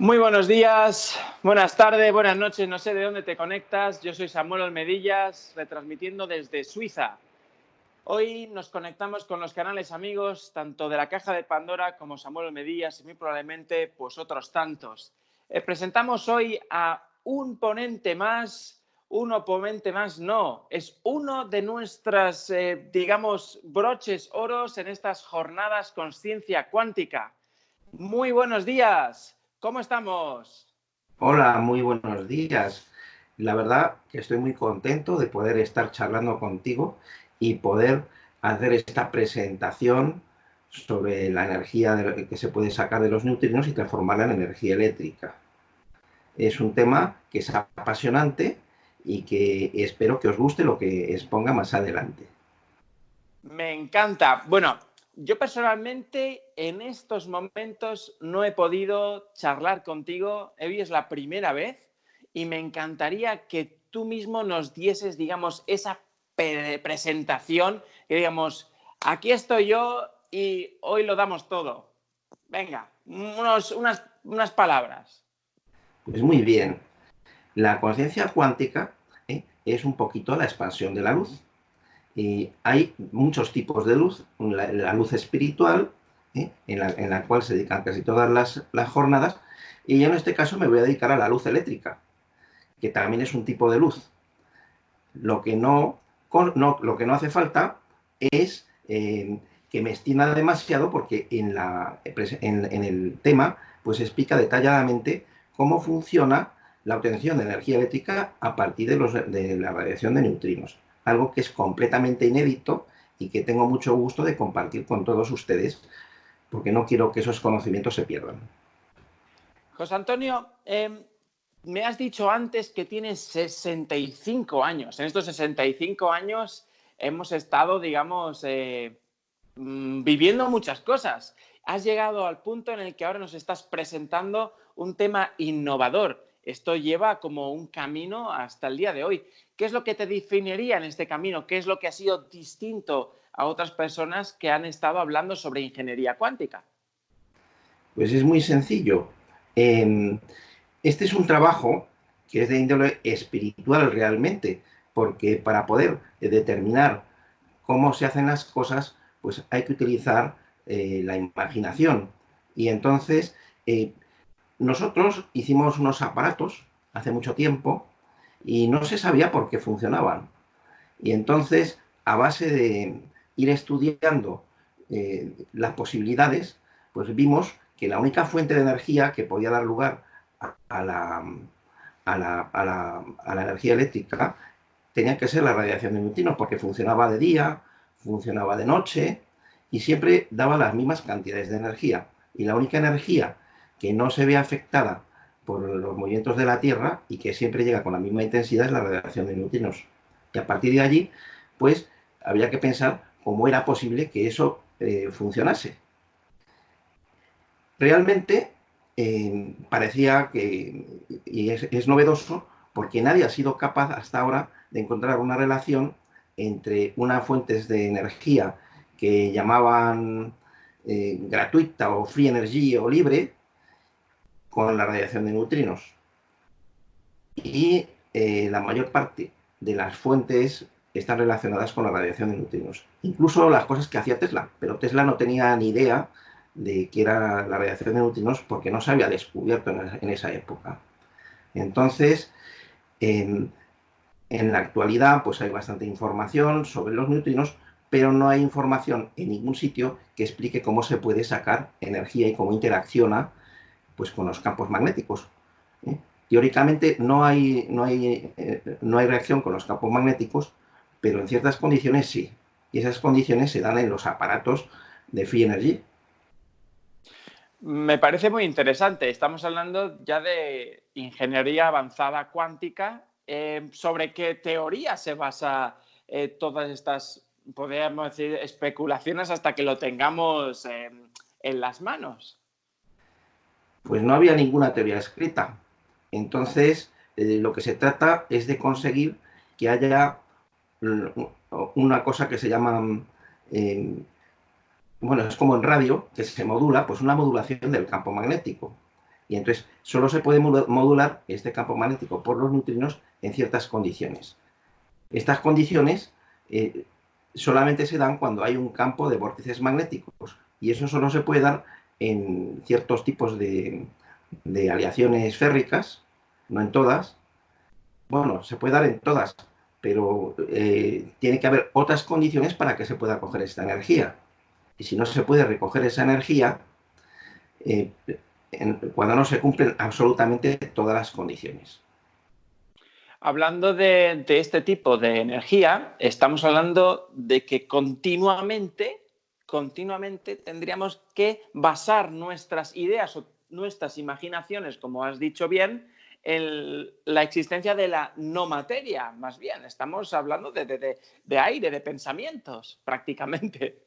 Muy buenos días, buenas tardes, buenas noches, no sé de dónde te conectas. Yo soy Samuel Almedillas, retransmitiendo desde Suiza. Hoy nos conectamos con los canales amigos, tanto de la Caja de Pandora como Samuel Almedillas y muy probablemente pues otros tantos. Eh, presentamos hoy a un ponente más, un oponente más, no, es uno de nuestras, eh, digamos, broches oros en estas jornadas conciencia cuántica. Muy buenos días. ¿Cómo estamos? Hola, muy buenos días. La verdad que estoy muy contento de poder estar charlando contigo y poder hacer esta presentación sobre la energía que se puede sacar de los neutrinos y transformarla en energía eléctrica. Es un tema que es apasionante y que espero que os guste lo que exponga más adelante. Me encanta. Bueno, yo personalmente en estos momentos no he podido charlar contigo. Hoy es la primera vez y me encantaría que tú mismo nos dieses, digamos, esa presentación que digamos, aquí estoy yo y hoy lo damos todo. Venga, unas, unas palabras. Pues muy bien. La conciencia cuántica ¿eh? es un poquito la expansión de la luz. Y hay muchos tipos de luz, la, luz espiritual, ¿eh? en, la, cual se dedican casi todas las, jornadas, y yo en este caso me voy a dedicar a la luz eléctrica, que también es un tipo de luz. Lo que no, lo que no hace falta es eh, que me extienda demasiado, porque en, la, en, el tema pues explica detalladamente cómo funciona la obtención de energía eléctrica a partir de, los, de la radiación de neutrinos algo que es completamente inédito y que tengo mucho gusto de compartir con todos ustedes, porque no quiero que esos conocimientos se pierdan. José Antonio, em, me has dicho antes que tienes 65 años. En estos 65 años hemos estado, digamos, eh, mm, viviendo muchas cosas. Has llegado al punto en el que ahora nos estás presentando un tema innovador. Esto lleva como un camino hasta el día de hoy. ¿Qué es lo que te definiría en este camino? ¿Qué es lo que ha sido distinto a otras personas que han estado hablando sobre ingeniería cuántica? Pues es muy sencillo. Em, este es un trabajo que es de índole espiritual realmente, porque para poder determinar cómo se hacen las cosas, pues hay que utilizar eh, la imaginación. Y entonces, eh, nosotros hicimos unos aparatos hace mucho tiempo y no se sabía por qué funcionaban. Y entonces, a base de ir estudiando eh, las posibilidades, pues vimos que la única fuente de energía que podía dar lugar a, la, la, energía eléctrica tenía que ser la radiación de neutrinos, porque funcionaba de día, funcionaba de noche y siempre daba las mismas cantidades de energía. Y la única energía que no se ve afectada por los movimientos de la Tierra y que siempre llega con la misma intensidad es la radiación de neutrinos. Y a partir de allí, pues había que pensar cómo era posible que eso eh, funcionase. Realmente eh, parecía que, y es, novedoso, porque nadie ha sido capaz hasta ahora de encontrar una relación entre unas fuentes de energía que llamaban eh, gratuita o free energy o libre, con la radiación de neutrinos. Y eh, la mayor parte de las fuentes están relacionadas con la radiación de neutrinos. Incluso las cosas que hacía Tesla, pero Tesla no tenía ni idea de qué era la radiación de neutrinos porque no se había descubierto en, esa época. Entonces, en, en, la actualidad pues hay bastante información sobre los neutrinos, pero no hay información en ningún sitio que explique cómo se puede sacar energía y cómo interacciona pues con los campos magnéticos. ¿eh? Teóricamente no hay, no, hay, eh, no hay reacción con los campos magnéticos, pero en ciertas condiciones sí. Y esas condiciones se dan en los aparatos de Free Energy. Me parece muy interesante. Estamos hablando ya de ingeniería avanzada cuántica. Eh, ¿Sobre qué teoría se basa todas estas, podríamos decir, especulaciones hasta que lo tengamos en las manos? Pues no había ninguna teoría escrita. Entonces, eh, lo que se trata es de conseguir que haya una cosa que se llama, bueno, es como en radio, que se modula, pues una modulación del campo magnético. Y entonces solo se puede modular este campo magnético por los neutrinos en ciertas condiciones. Estas condiciones eh, solamente se dan cuando hay un campo de vórtices magnéticos y eso solo se puede dar en ciertos tipos de, aleaciones férricas, no en todas. Bueno, se puede dar en todas, pero eh, tiene que haber otras condiciones para que se pueda coger esta energía. Y si no se puede recoger esa energía, eh, cuando no se cumplen absolutamente todas las condiciones. Hablando de, este tipo de energía, estamos hablando de que continuamente, continuamente tendríamos que basar nuestras ideas o nuestras imaginaciones, como has dicho bien, en la existencia de la no materia, más bien. Estamos hablando de, aire, de pensamientos, prácticamente.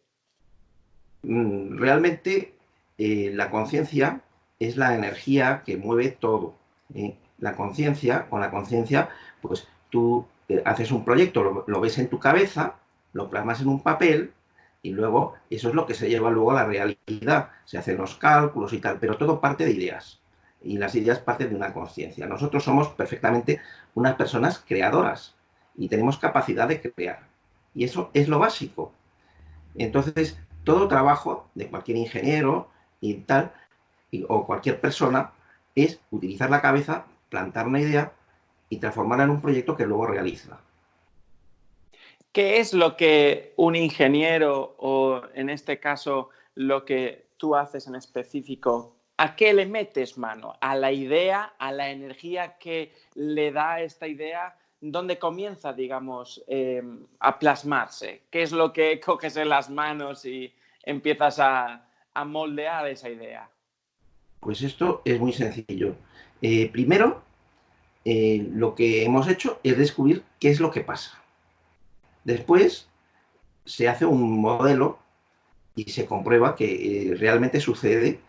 Mm, realmente eh, la conciencia es la energía que mueve todo. ¿eh? La conciencia, con la conciencia, pues tú eh, haces un proyecto, lo, ves en tu cabeza, lo plasmas en un papel y luego eso es lo que se lleva luego a la realidad. Se hacen los cálculos y tal, pero todo parte de ideas. Y las ideas parten de una conciencia. Nosotros somos perfectamente unas personas creadoras y tenemos capacidad de crear. Y eso es lo básico. Entonces, todo trabajo de cualquier ingeniero y tal, o cualquier persona, es utilizar la cabeza, plantar una idea y transformarla en un proyecto que luego realiza. ¿Qué es lo que un ingeniero o en este caso lo que tú haces en específico, a qué le metes mano? ¿A la idea, a la energía que le da esta idea? ¿Dónde comienza, digamos, eh, a plasmarse? ¿Qué es lo que coges en las manos y empiezas a, moldear esa idea? Pues esto es muy sencillo. Eh, primero, eh, lo que hemos hecho es descubrir qué es lo que pasa. Después se hace un modelo y se comprueba que eh, realmente sucede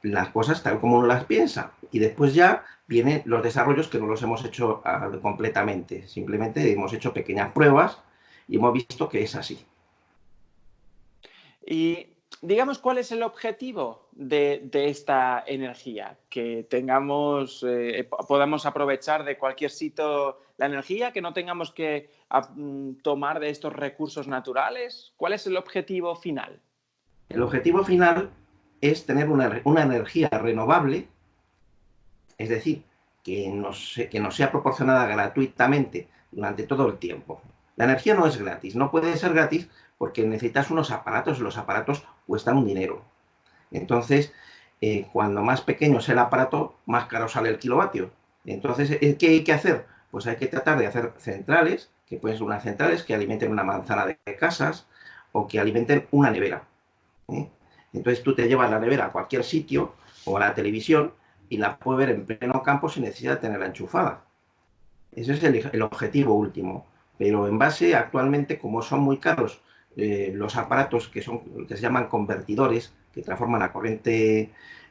las cosas tal como uno las piensa. Y después ya vienen los desarrollos que no los hemos hecho ah, completamente. Simplemente hemos hecho pequeñas pruebas y hemos visto que es así. Y digamos, ¿cuál es el objetivo de, esta energía? Que tengamos, eh, podamos aprovechar de cualquier sitio la energía, que no tengamos que mm, tomar de estos recursos naturales. ¿Cuál es el objetivo final? El objetivo final es tener una, energía renovable, es decir, que que nos sea proporcionada gratuitamente durante todo el tiempo. La energía no es gratis, no puede ser gratis porque necesitas unos aparatos y los aparatos cuestan un dinero. Entonces, eh, cuando más pequeño es el aparato, más caro sale el kilovatio. Entonces, eh, ¿qué hay que hacer? Pues hay que tratar de hacer centrales, que pueden ser unas centrales que alimenten una manzana de casas o que alimenten una nevera. ¿eh? Entonces tú te llevas la nevera a cualquier sitio o a la televisión y la puedes ver en pleno campo sin necesidad de tenerla enchufada. Ese es el objetivo último. Pero en base, actualmente, como son muy caros eh, los aparatos que, son, que se llaman convertidores, que transforman la corriente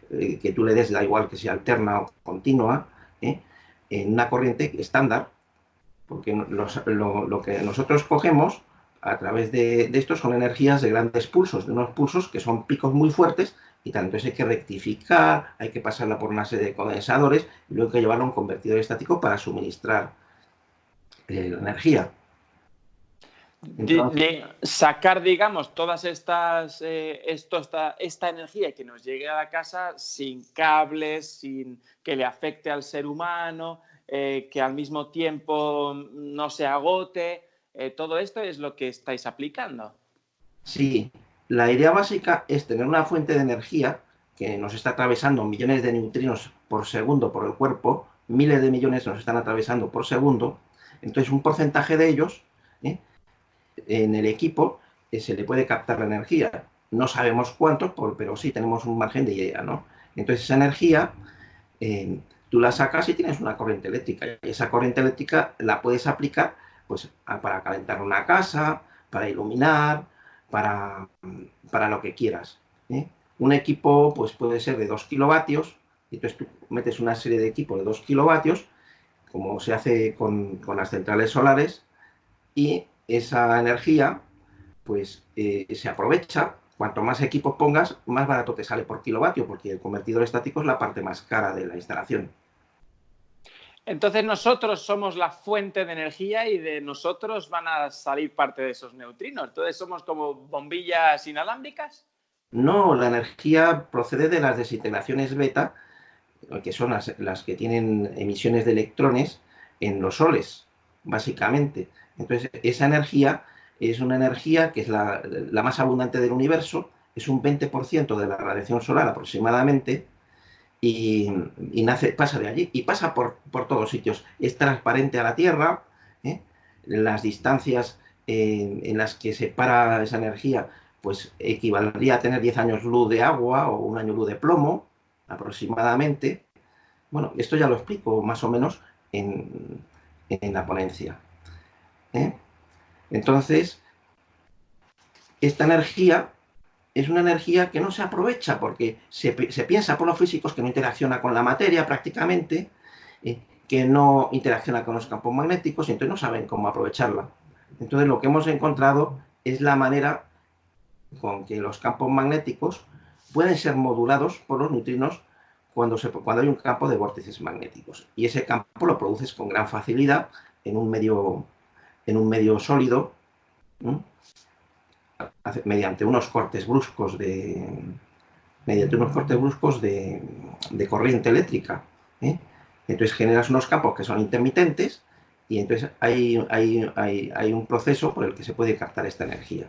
eh, que tú le des, da igual que sea alterna o continua. En una corriente estándar, porque lo, que nosotros cogemos a través de, esto son energías de grandes pulsos, de unos pulsos que son picos muy fuertes y tal. Entonces hay que rectificar, hay que pasarla por una serie de condensadores y luego hay que llevarlo a un convertidor estático para suministrar la energía de, sacar, digamos, todas estas, eh, esto, esta, esta energía que nos llegue a la casa sin cables, sin que le afecte al ser humano, eh, que al mismo tiempo no se agote. Eh, todo esto es lo que estáis aplicando. Sí, la idea básica es tener una fuente de energía que nos está atravesando millones de neutrinos por segundo por el cuerpo, miles de millones nos están atravesando por segundo, entonces un porcentaje de ellos en el equipo eh, se le puede captar la energía. No sabemos cuánto, pero sí tenemos un margen de idea, ¿no? Entonces esa energía eh, tú la sacas y tienes una corriente eléctrica. Y esa corriente eléctrica la puedes aplicar pues, para calentar una casa, para iluminar, para, para lo que quieras. ¿eh? Un equipo pues, puede ser de 2 kilovatios, entonces tú metes una serie de equipos de 2 kilovatios, como se hace con, con las centrales solares, y esa energía pues eh, se aprovecha cuanto más equipos pongas, más barato te sale por kilovatio, porque el convertidor estático es la parte más cara de la instalación. Entonces nosotros somos la fuente de energía y de nosotros van a salir parte de esos neutrinos. Entonces somos como bombillas inalámbricas. No, la energía procede de las desintegraciones beta, que son las, que tienen emisiones de electrones en los soles, básicamente. Entonces, esa energía es una energía que es la, más abundante del universo, es un 20% de la radiación solar aproximadamente, y, nace, pasa de allí y pasa por, todos sitios. Es transparente a la Tierra, ¿eh? las distancias eh, en las que se para esa energía pues equivaldría a tener 10 años luz de agua o un año luz de plomo, aproximadamente. Bueno, esto ya lo explico más o menos en, la ponencia. ¿Eh? Entonces, esta energía es una energía que no se aprovecha porque se, piensa por los físicos que no interacciona con la materia prácticamente, ¿eh? que no interacciona con los campos magnéticos y entonces no saben cómo aprovecharla. Entonces lo que hemos encontrado es la manera con que los campos magnéticos pueden ser modulados por los neutrinos cuando, hay un campo de vórtices magnéticos. Y ese campo lo produces con gran facilidad en un medio, en un medio sólido, mediante unos cortes bruscos de mediante unos cortes bruscos de, corriente eléctrica. ¿eh? Entonces generas unos campos que son intermitentes y entonces hay, hay, hay un proceso por el que se puede captar esta energía.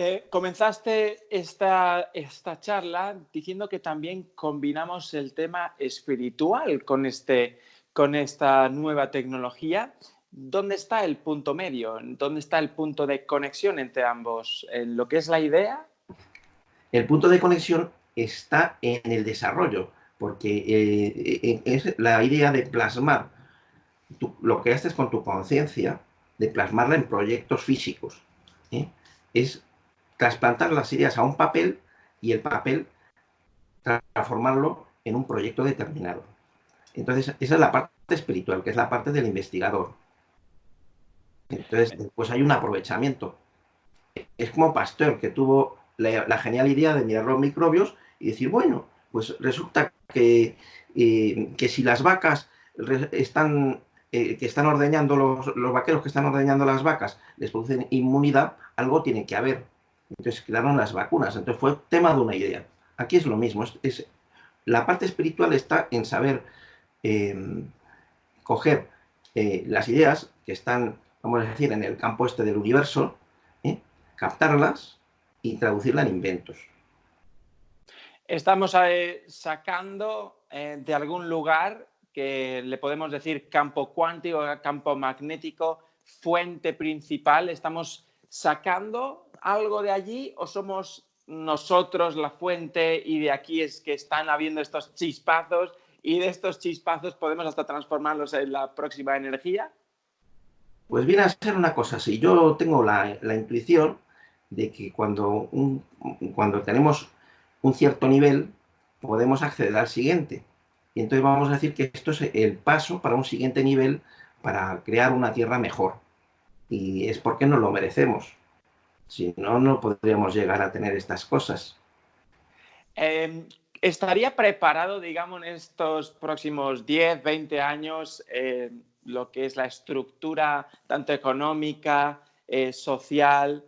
Eh, comenzaste esta, esta, charla diciendo que también combinamos el tema espiritual con, este, con esta nueva tecnología. ¿Dónde está el punto medio? ¿Dónde está el punto de conexión entre ambos? ¿En lo que es la idea? El punto de conexión está en el desarrollo, porque eh, es la idea de plasmar lo que haces con tu conciencia, de plasmarla en proyectos físicos. ¿eh? Es trasplantar las ideas a un papel y el papel transformarlo en un proyecto determinado. Entonces, esa es la parte espiritual, que es la parte del investigador. Entonces, pues hay un aprovechamiento. Es como Pasteur, que tuvo la, genial idea de mirar los microbios y decir, bueno, pues resulta que, eh, que si las vacas están, eh, que están ordeñando, los, los vaqueros que están ordeñando las vacas, les producen inmunidad, algo tiene que haber. Entonces quedaron las vacunas. Entonces fue tema de una idea. Aquí es lo mismo. Es, la parte espiritual está en saber coger eh, las ideas que están, vamos a decir, en el campo este del universo, ¿eh? captarlas y traducirlas en inventos. Estamos eh, sacando de algún lugar que le podemos decir campo cuántico, campo magnético, fuente principal. Estamos sacando algo de allí o somos nosotros la fuente y de aquí es que están habiendo estos chispazos y de estos chispazos podemos hasta transformarlos en la próxima energía? Pues viene a ser una cosa así. Yo tengo la, intuición de que cuando, cuando tenemos un cierto nivel podemos acceder al siguiente. Y entonces vamos a decir que esto es el paso para un siguiente nivel para crear una tierra mejor. Y es porque nos lo merecemos. Si no, no podríamos llegar a tener estas cosas. Em, ¿Estaría preparado, digamos, en estos próximos 10, 20 años em, lo que es la estructura tanto económica, eh, social,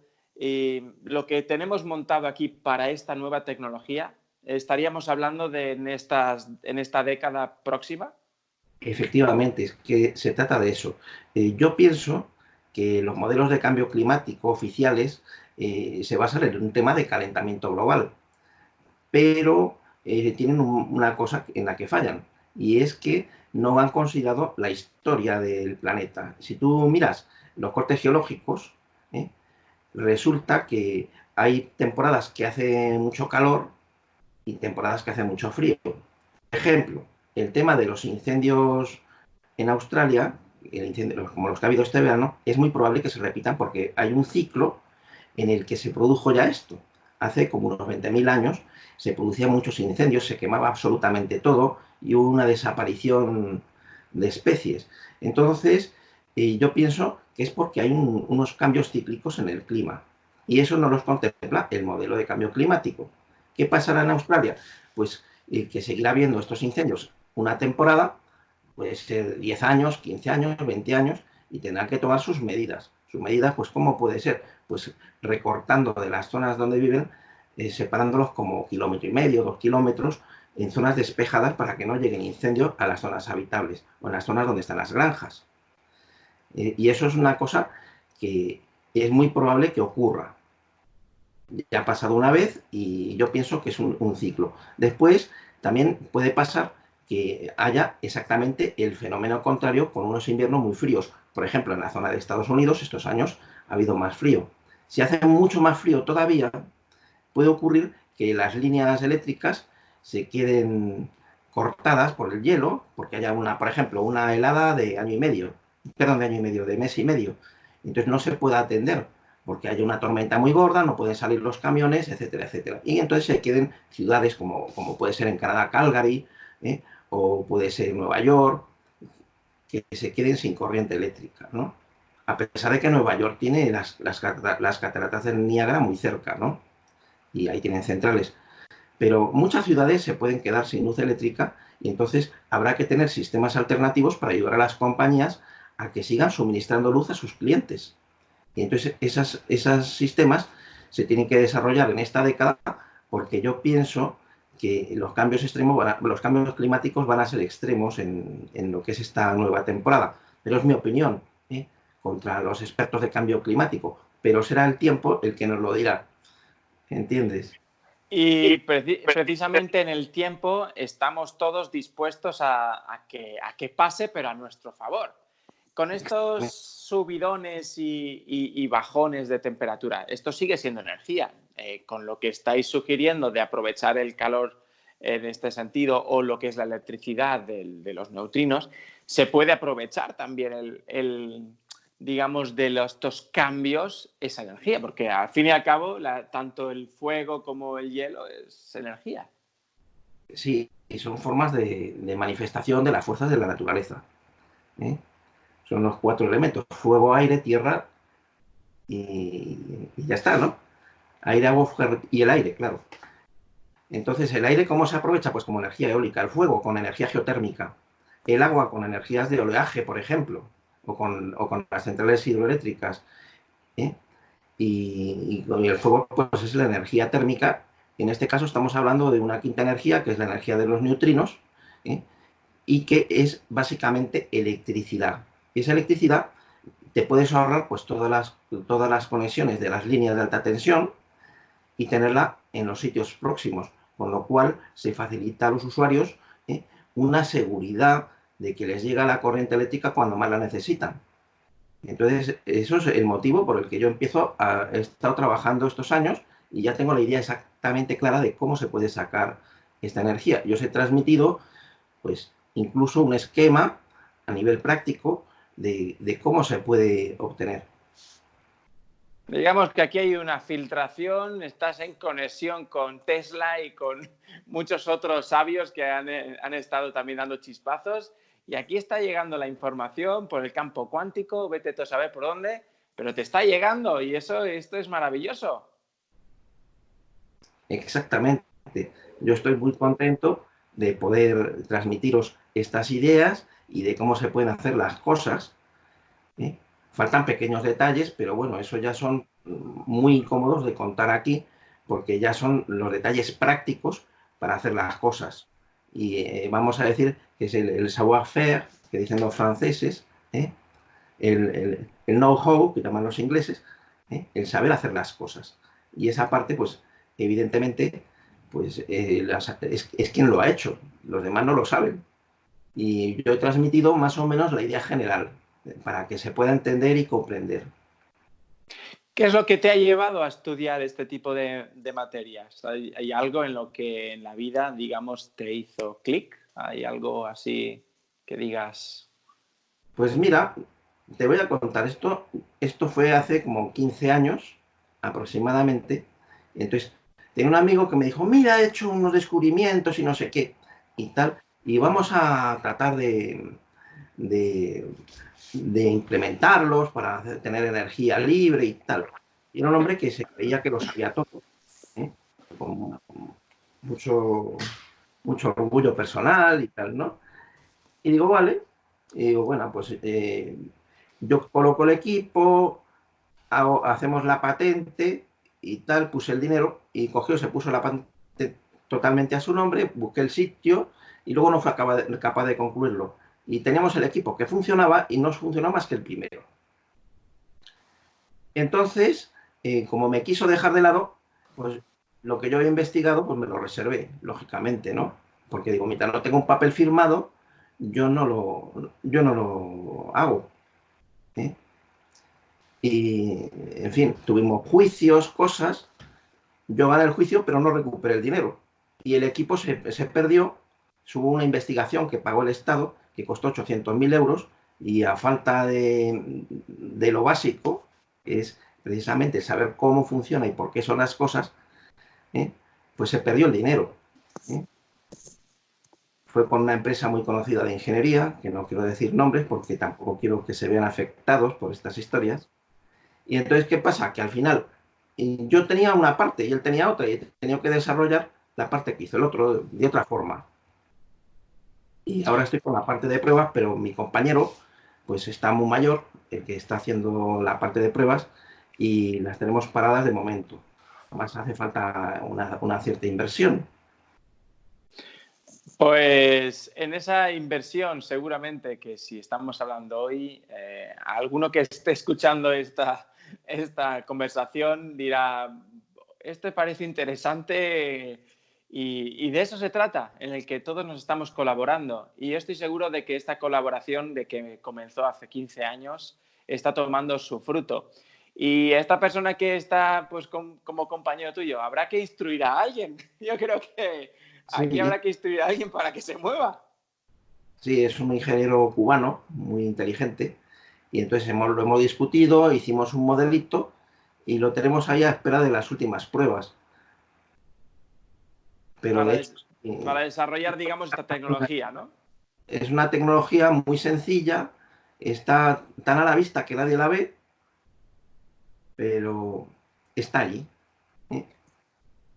lo que tenemos montado aquí para esta nueva tecnología? ¿Estaríamos hablando de en, estas, en esta década próxima? Efectivamente, es que se trata de eso. Eh, yo pienso que los modelos de cambio climático oficiales eh, se basan en un tema de calentamiento global, pero tienen una cosa en la que fallan, y es que no han considerado la historia del planeta. Si tú miras los cortes geológicos, ¿eh? resulta que hay temporadas que hace mucho calor y temporadas que hace mucho frío. Ejemplo, el tema de los incendios en Australia como los que ha habido este verano, es muy probable que se repitan porque hay un ciclo en el que se produjo ya esto. Hace como unos 20.000 años se producían muchos incendios, se quemaba absolutamente todo y hubo una desaparición de especies. Entonces, eh, yo pienso que es porque hay unos cambios cíclicos en el clima. Y eso no los contempla el modelo de cambio climático. ¿Qué pasará en Australia? Pues eh, que seguirá habiendo estos incendios una temporada, puede ser 10 años, 15 años, 20 años, y tendrán que tomar sus medidas. Sus medidas, pues, ¿cómo puede ser? Pues recortando de las zonas donde viven, eh, separándolos como kilómetro y medio, dos kilómetros, en zonas despejadas para que no lleguen incendios a las zonas habitables o en las zonas donde están las granjas. Eh, y eso es una cosa que es muy probable que ocurra. Ya ha pasado una vez y yo pienso que es un, ciclo. Después también puede pasar que haya exactamente el fenómeno contrario con unos inviernos muy fríos. Por ejemplo, en la zona de Estados Unidos estos años ha habido más frío. Si hace mucho más frío todavía, puede ocurrir que las líneas eléctricas se queden cortadas por el hielo, porque haya una, por ejemplo, una helada de año y medio, perdón, de año y medio, de mes y medio. Entonces no se puede atender, porque hay una tormenta muy gorda, no pueden salir los camiones, etcétera, etcétera. Y entonces se queden ciudades como, como puede ser en Canadá, Calgary, ¿eh? o puede ser Nueva York, que se queden sin corriente eléctrica, ¿no? A pesar de que Nueva York tiene las, las, las cataratas del Niágara muy cerca, ¿no? Y ahí tienen centrales. Pero muchas ciudades se pueden quedar sin luz eléctrica y entonces habrá que tener sistemas alternativos para ayudar a las compañías a que sigan suministrando luz a sus clientes. Y entonces esas, esos sistemas se tienen que desarrollar en esta década porque yo pienso que los cambios extremos, los cambios climáticos van a ser extremos en, lo que es esta nueva temporada. Pero es mi opinión ¿eh? contra los expertos de cambio climático. Pero será el tiempo el que nos lo dirá. ¿Entiendes? Y precisamente en el tiempo estamos todos dispuestos a, que, a que pase, pero a nuestro favor. Con estos subidones y, bajones de temperatura, esto sigue siendo energía. Eh, con lo que estáis sugiriendo de aprovechar el calor en este sentido o lo que es la electricidad de, los neutrinos, se puede aprovechar también el, digamos, de estos cambios esa energía, porque al fin y al cabo tanto el fuego como el hielo es energía. Sí, y son formas de, manifestación de las fuerzas de la naturaleza. ¿eh? Son los cuatro elementos, fuego, aire, tierra y, ya está, ¿no? Aire, agua y el aire, claro. Entonces, ¿el aire cómo se aprovecha? Pues como energía eólica, el fuego con energía geotérmica, el agua con energías de oleaje, por ejemplo, o con, las centrales hidroeléctricas. ¿eh? Y, el fuego pues es la energía térmica. En este caso estamos hablando de una quinta energía, que es la energía de los neutrinos, ¿eh? y que es básicamente electricidad. Y esa electricidad te puedes ahorrar pues todas las, todas las conexiones de las líneas de alta tensión y tenerla en los sitios próximos, con lo cual se facilita a los usuarios ¿eh? una seguridad de que les llega la corriente eléctrica cuando más la necesitan. Entonces, eso es el motivo por el que yo empiezo a he estado trabajando estos años y ya tengo la idea exactamente clara de cómo se puede sacar esta energía. Yo os he transmitido, pues, incluso un esquema a nivel práctico de, cómo se puede obtener. Digamos que aquí hay una filtración, estás en conexión con Tesla y con muchos otros sabios que han, han, estado también dando chispazos. Y aquí está llegando la información por el campo cuántico, vete tú a saber por dónde, pero te está llegando y eso, esto es maravilloso. Exactamente. Yo estoy muy contento de poder transmitiros estas ideas y de cómo se pueden hacer las cosas. ¿eh? Faltan pequeños detalles, pero bueno, eso ya son muy incómodos de contar aquí, porque ya son los detalles prácticos para hacer las cosas. Y eh, vamos a decir que es el, savoir-faire, que dicen los franceses, ¿eh? el, know-how, que llaman los ingleses, el saber hacer las cosas. Y esa parte, pues, evidentemente, pues es, es quien lo ha hecho. Los demás no lo saben. Y yo he transmitido más o menos la idea general para que se pueda entender y comprender. ¿Qué es lo que te ha llevado a estudiar este tipo de, materias? ¿Hay, algo en lo que en la vida, digamos, te hizo clic? ¿Hay algo así que digas? Pues mira, te voy a contar esto. Esto fue hace como 15 años aproximadamente. Entonces, tenía un amigo que me dijo, mira, he hecho unos descubrimientos y no sé qué y tal y vamos a tratar de, de, implementarlos para tener energía libre y tal. Y era un hombre que se creía que lo sabía todo, ¿eh? con mucho, mucho orgullo personal y tal, ¿no? Y digo, vale, digo, bueno, pues eh, yo coloco el equipo, hacemos la patente y tal, puse el dinero y cogió, se puso la patente totalmente a su nombre, busqué el sitio y luego no fue capaz de, concluirlo. Y teníamos el equipo que funcionaba y no funcionó más que el primero. Entonces, eh, como me quiso dejar de lado, pues lo que yo había investigado, pues me lo reservé, lógicamente, ¿no? Porque digo, mientras no tengo un papel firmado, yo no lo, yo no lo hago. ¿eh? Y, en fin, tuvimos juicios, cosas. Yo gané el juicio, pero no recuperé el dinero. Y el equipo se, perdió. Hubo una investigación que pagó el Estado, que costó 800.000 euros, y a falta de, lo básico, que es precisamente saber cómo funciona y por qué son las cosas, ¿eh? pues se perdió el dinero. ¿eh? Fue con una empresa muy conocida de ingeniería, que no quiero decir nombres porque tampoco quiero que se vean afectados por estas historias. Y entonces, ¿qué pasa? Que al final yo tenía una parte y él tenía otra y he tenido que desarrollar la parte que hizo el otro de otra forma. Y ahora estoy con la parte de pruebas, pero mi compañero pues está muy mayor, el que está haciendo la parte de pruebas, y las tenemos paradas de momento. Además hace falta una, cierta inversión. Pues en esa inversión, seguramente que si estamos hablando hoy, eh, alguno que esté escuchando esta, esta conversación dirá, esto parece interesante y, de eso se trata, en el que todos nos estamos colaborando. Y yo estoy seguro de que esta colaboración de que comenzó hace 15 años está tomando su fruto. Y esta persona que está pues, como compañero tuyo, habrá que instruir a alguien. Yo creo que aquí habrá que instruir a alguien para que se mueva. Sí, es un ingeniero cubano muy inteligente y entonces hemos, lo hemos discutido, hicimos un modelito y lo tenemos ahí a espera de las últimas pruebas. Pero para, desarrollar, digamos, esta tecnología, ¿no? Es una tecnología muy sencilla, está tan a la vista que nadie la ve, pero está allí. ¿eh?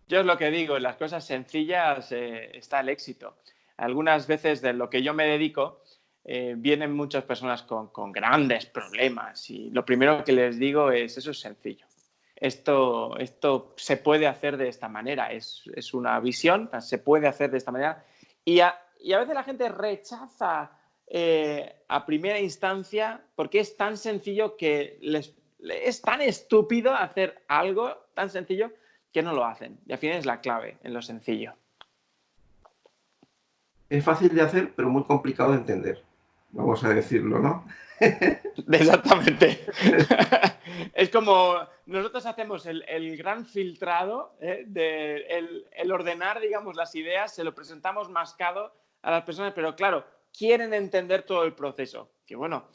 Yo es lo que digo, en las cosas sencillas eh, está el éxito. Algunas veces de lo que yo me dedico, eh, vienen muchas personas con, grandes problemas y lo primero que les digo es, eso es sencillo. Esto, esto se puede hacer de esta manera, es, una visión, se puede hacer de esta manera y a, veces la gente rechaza eh, a primera instancia porque es tan sencillo que les, es tan estúpido hacer algo tan sencillo que no lo hacen. Y al final es la clave en lo sencillo. Es fácil de hacer, pero muy complicado de entender vamos a decirlo, ¿no? Exactamente. es como nosotros hacemos el, gran filtrado, ¿eh? el, ordenar, digamos, las ideas, se lo presentamos mascado a las personas, pero claro, quieren entender todo el proceso. Que bueno,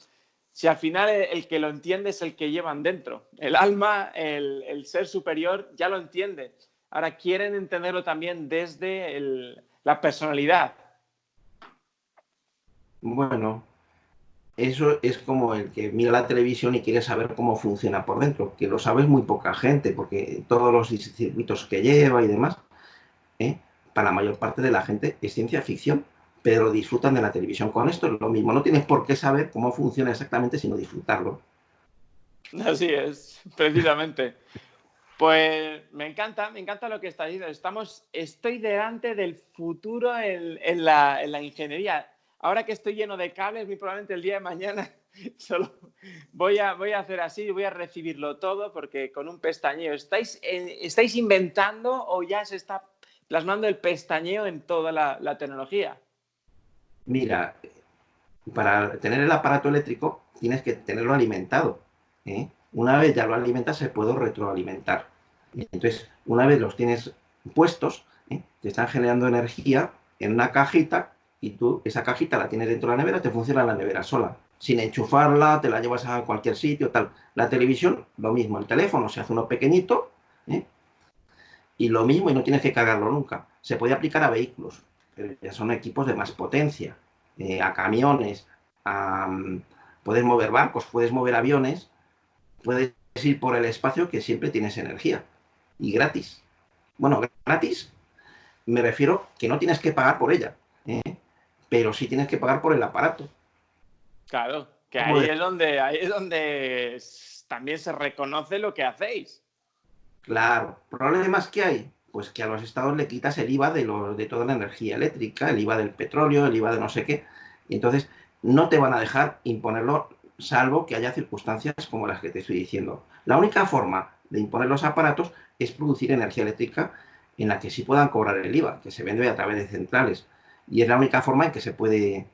si al final el, que lo entiende es el que llevan dentro, el alma, el, el ser superior ya lo entiende. Ahora quieren entenderlo también desde la personalidad, bueno, eso es como el que mira la televisión y quiere saber cómo funciona por dentro, que lo sabe muy poca gente, porque todos los circuitos que lleva y demás, ¿eh? para la mayor parte de la gente es ciencia ficción, pero disfrutan de la televisión. Con esto es lo mismo, no tienes por qué saber cómo funciona exactamente, sino disfrutarlo. Así es, precisamente. Pues me encanta, me encanta lo que está diciendo. Estamos, estoy delante del futuro en la ingeniería ahora que estoy lleno de cables, muy probablemente el día de mañana voy a, voy a hacer así, voy a recibirlo todo porque con un pestañeo, ¿estáis, eh, ¿estáis inventando o ya se está plasmando el pestañeo en toda la, tecnología? Mira, para tener el aparato eléctrico tienes que tenerlo alimentado. ¿eh? Una vez ya lo alimentas, se puede retroalimentar. Entonces, una vez los tienes puestos, ¿eh? te están generando energía en una cajita y tú esa cajita la tienes dentro de la nevera, te funciona la nevera sola. Sin enchufarla, te la llevas a cualquier sitio, tal. La televisión, lo mismo. El teléfono se hace uno pequeñito ¿eh? y lo mismo y no tienes que cargarlo nunca. Se puede aplicar a vehículos, pero ya son equipos de más potencia, eh, a camiones, mm, puedes mover barcos, puedes mover aviones, puedes ir por el espacio que siempre tienes energía y gratis. Bueno, gratis me refiero que no tienes que pagar por ella. Pero sí tienes que pagar por el aparato. Claro, que ahí es donde ahí es donde también se reconoce lo que hacéis. Claro, problemas que hay, pues que a los estados le quitas el IVA de, de toda la energía eléctrica, el IVA del petróleo, el IVA de no sé qué, y entonces no te van a dejar imponerlo salvo que haya circunstancias como las que te estoy diciendo. La única forma de imponer los aparatos es producir energía eléctrica en la que sí puedan cobrar el IVA, que se vende a través de centrales. Y es la única forma en que se puede,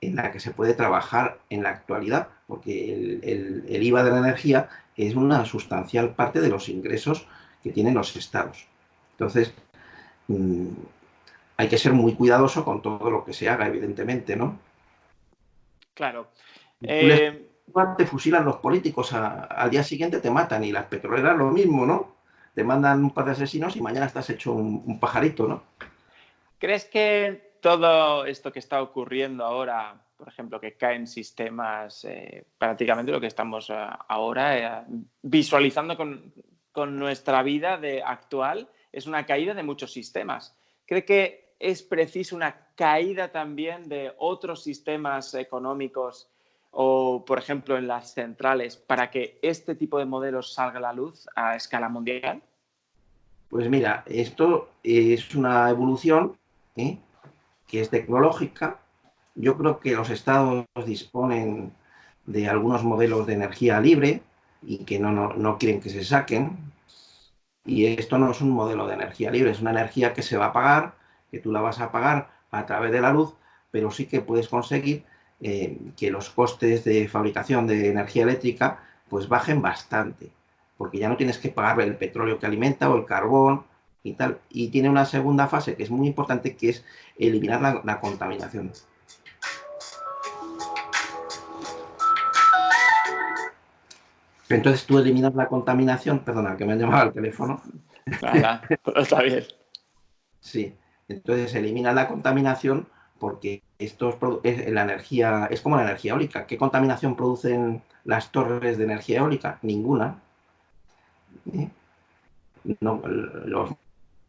en la que se puede trabajar en la actualidad, porque el, IVA de la energía es una sustancial parte de los ingresos que tienen los estados. Entonces, mm, hay que ser muy cuidadoso con todo lo que se haga, evidentemente, ¿no? Claro. Eh... Te fusilan los políticos, al día siguiente te matan y las petroleras lo mismo, ¿no? te mandan un par de asesinos y mañana estás hecho un, pajarito, ¿no? ¿Crees que todo esto que está ocurriendo ahora, por ejemplo, que caen sistemas, eh, prácticamente lo que estamos eh, ahora eh, visualizando con, nuestra vida de actual, es una caída de muchos sistemas? ¿Cree que es preciso una caída también de otros sistemas económicos o, por ejemplo, en las centrales para que este tipo de modelos salga a la luz a escala mundial? Pues mira, esto es una evolución ¿eh? Que es tecnológica. Yo creo que los estados disponen de algunos modelos de energía libre y que no, no quieren que se saquen. Y esto no es un modelo de energía libre, es una energía que se va a pagar, que tú la vas a pagar a través de la luz, pero sí que puedes conseguir eh, que los costes de fabricación de energía eléctrica pues bajen bastante, porque ya no tienes que pagar el petróleo que alimenta o el carbón y tal. Y tiene una segunda fase que es muy importante, que es eliminar la, contaminación. Entonces tú eliminas la contaminación, perdona, que me han llamado al teléfono. está bien. Sí, entonces eliminas la contaminación porque esto es, la energía, es como la energía eólica. ¿Qué contaminación producen las torres de energía eólica? Ninguna. ¿Eh? los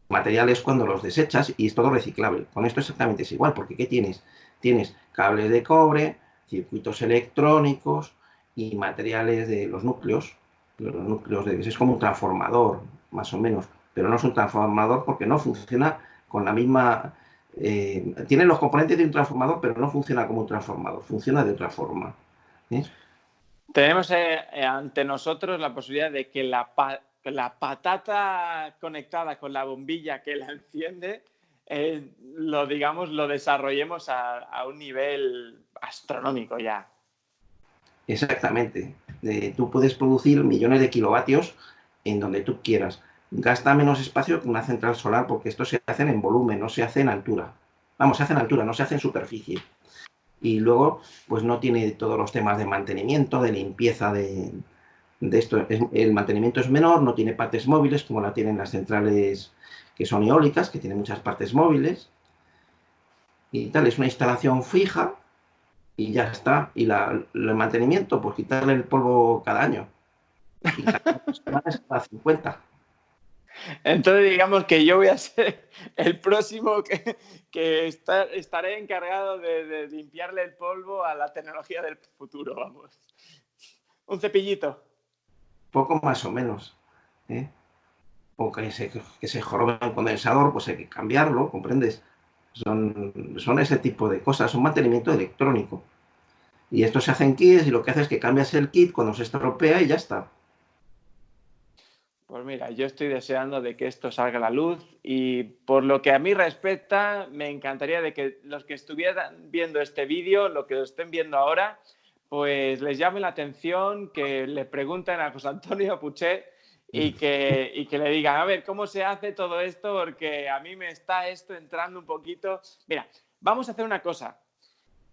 materiales cuando los desechas y es todo reciclable. Con esto exactamente es igual, porque ¿qué tienes? Tienes cables de cobre, circuitos electrónicos y materiales de los núcleos. Los núcleos de, es como un transformador, más o menos, pero no es un transformador porque no funciona con la misma eh, tiene los componentes de un transformador, pero no funciona como un transformador, funciona de otra forma. ¿eh? Tenemos eh, ante nosotros la posibilidad de que la, patata conectada con la bombilla que la enciende, lo digamos, lo desarrollemos a, un nivel astronómico ya. Exactamente. tú puedes producir millones de kilovatios en donde tú quieras gasta menos espacio que una central solar porque esto se hace en volumen, no se hace en altura. Vamos, se hace en altura, no se hace en superficie. Y luego, pues no tiene todos los temas de mantenimiento, de limpieza de, esto. el mantenimiento es menor, no tiene partes móviles como la tienen las centrales que son eólicas, que tienen muchas partes móviles. Y tal, es una instalación fija y ya está. Y la, el mantenimiento, pues quitarle el polvo cada año. Y cada 50. Entonces, digamos que yo voy a ser el próximo que, estaré encargado de, limpiarle el polvo a la tecnología del futuro, vamos. Un cepillito. Poco más o menos. ¿eh? O que se, que se jorobe el condensador, pues hay que cambiarlo, ¿comprendes? Son, son ese tipo de cosas, un mantenimiento electrónico. Y esto se hace en kits y lo que hace es que cambias el kit cuando se estropea y ya está. Pues mira, yo estoy deseando de que esto salga a la luz y por lo que a mí respecta, me encantaría de que los que estuvieran viendo este vídeo, lo que lo estén viendo ahora, pues les llame la atención, que le pregunten a José Antonio Puché y que, y que le digan, a ver, ¿cómo se hace todo esto? Porque a mí me está esto entrando un poquito. Mira, vamos a hacer una cosa.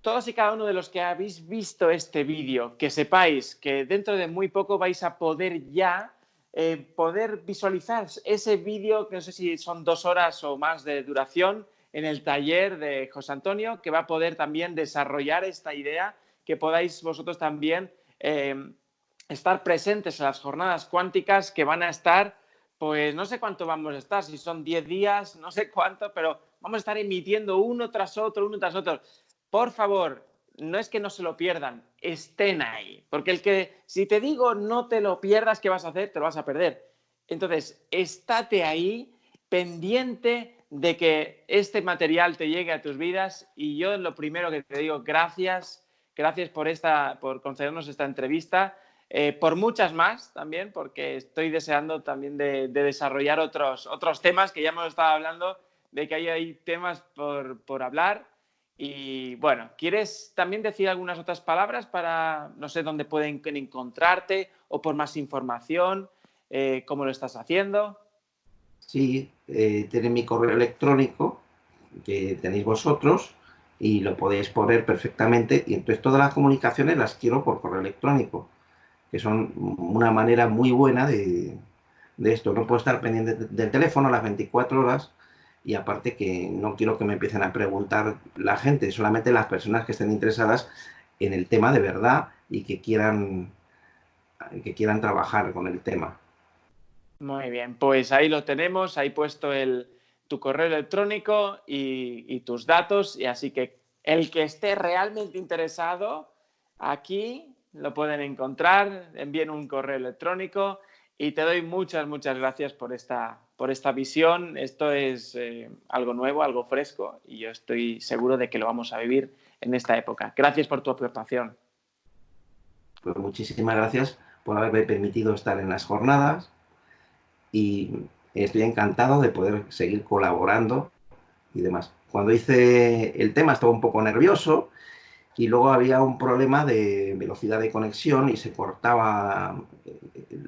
Todos y cada uno de los que habéis visto este vídeo, que sepáis que dentro de muy poco vais a poder ya eh, poder visualizar ese vídeo, que no sé si son dos horas o más de duración, en el taller de José Antonio, que va a poder también desarrollar esta idea, que podáis vosotros también em, estar presentes en las jornadas cuánticas que van a estar, pues no sé cuánto vamos a estar, si son 10 días, no sé cuánto, pero vamos a estar emitiendo uno tras otro, uno tras otro. Por favor, no es que no se lo pierdan, estén ahí. Porque el que, si te digo no te lo pierdas, ¿qué vas a hacer? Te lo vas a perder. Entonces, estate ahí, pendiente de que este material te llegue a tus vidas. Y yo lo primero que te digo, gracias, gracias por, esta, por concedernos esta entrevista. Eh, por muchas más también, porque estoy deseando también de, desarrollar otros, otros temas que ya hemos estado hablando, de que hay, hay temas por, por hablar y bueno, ¿quieres también decir algunas otras palabras para, no sé, dónde pueden encontrarte o por más información? Eh, ¿Cómo lo estás haciendo? Sí, eh, mi correo electrónico que tenéis vosotros y lo podéis poner perfectamente. Y entonces todas las comunicaciones las quiero por correo electrónico, que son una manera muy buena de, de esto. No puedo estar pendiente del teléfono las 24 horas y aparte que no quiero que me empiecen a preguntar la gente, solamente las personas que estén interesadas en el tema de verdad y que quieran, que quieran trabajar con el tema. Muy bien, pues ahí lo tenemos, ahí puesto el, tu correo electrónico y, y tus datos, y así que el que esté realmente interesado, aquí lo pueden encontrar, envíen un correo electrónico y te doy muchas, muchas gracias por esta, por esta visión. Esto es eh, algo nuevo, algo fresco y yo estoy seguro de que lo vamos a vivir en esta época. Gracias por tu aportación. Pues muchísimas gracias por haberme permitido estar en las jornadas y estoy encantado de poder seguir colaborando y demás. Cuando hice el tema estaba un poco nervioso y luego había un problema de velocidad de conexión y se cortaba eh,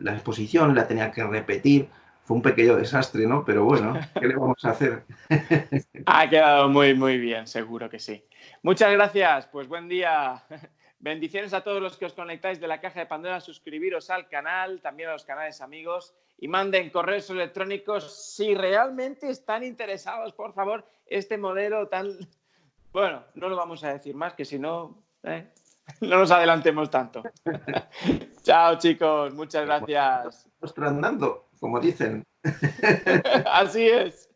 la exposición, la tenía que repetir. Fue un pequeño desastre, ¿no? Pero bueno, ¿qué le vamos a hacer? ha quedado muy, muy bien, seguro que sí. Muchas gracias, pues buen día. Bendiciones a todos los que os conectáis de la caja de Pandora, suscribiros al canal, también a los canales amigos y manden correos electrónicos si realmente están interesados, por favor, este modelo tan bueno, no lo vamos a decir más, que si no, ¿eh? no nos adelantemos tanto. chao, chicos, muchas gracias. andando, como dicen. Así es.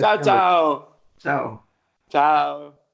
chao, chao. Chao. Chao.